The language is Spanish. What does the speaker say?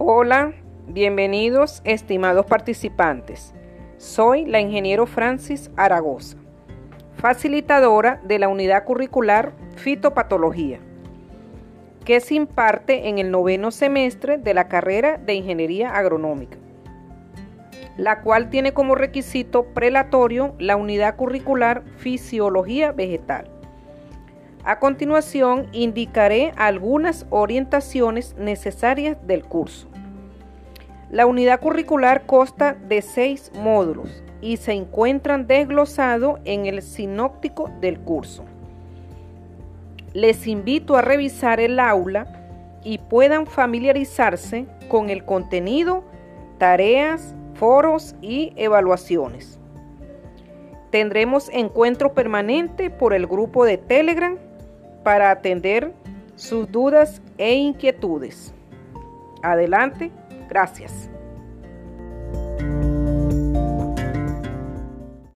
Hola, bienvenidos estimados participantes. Soy la ingeniero Francis Aragosa, facilitadora de la unidad curricular Fitopatología, que se imparte en el noveno semestre de la carrera de Ingeniería Agronómica, la cual tiene como requisito prelatorio la unidad curricular Fisiología Vegetal. A continuación, indicaré algunas orientaciones necesarias del curso. La unidad curricular consta de seis módulos y se encuentran desglosados en el sinóptico del curso. Les invito a revisar el aula y puedan familiarizarse con el contenido, tareas, foros y evaluaciones. Tendremos encuentro permanente por el grupo de Telegram para atender sus dudas e inquietudes. Adelante, gracias.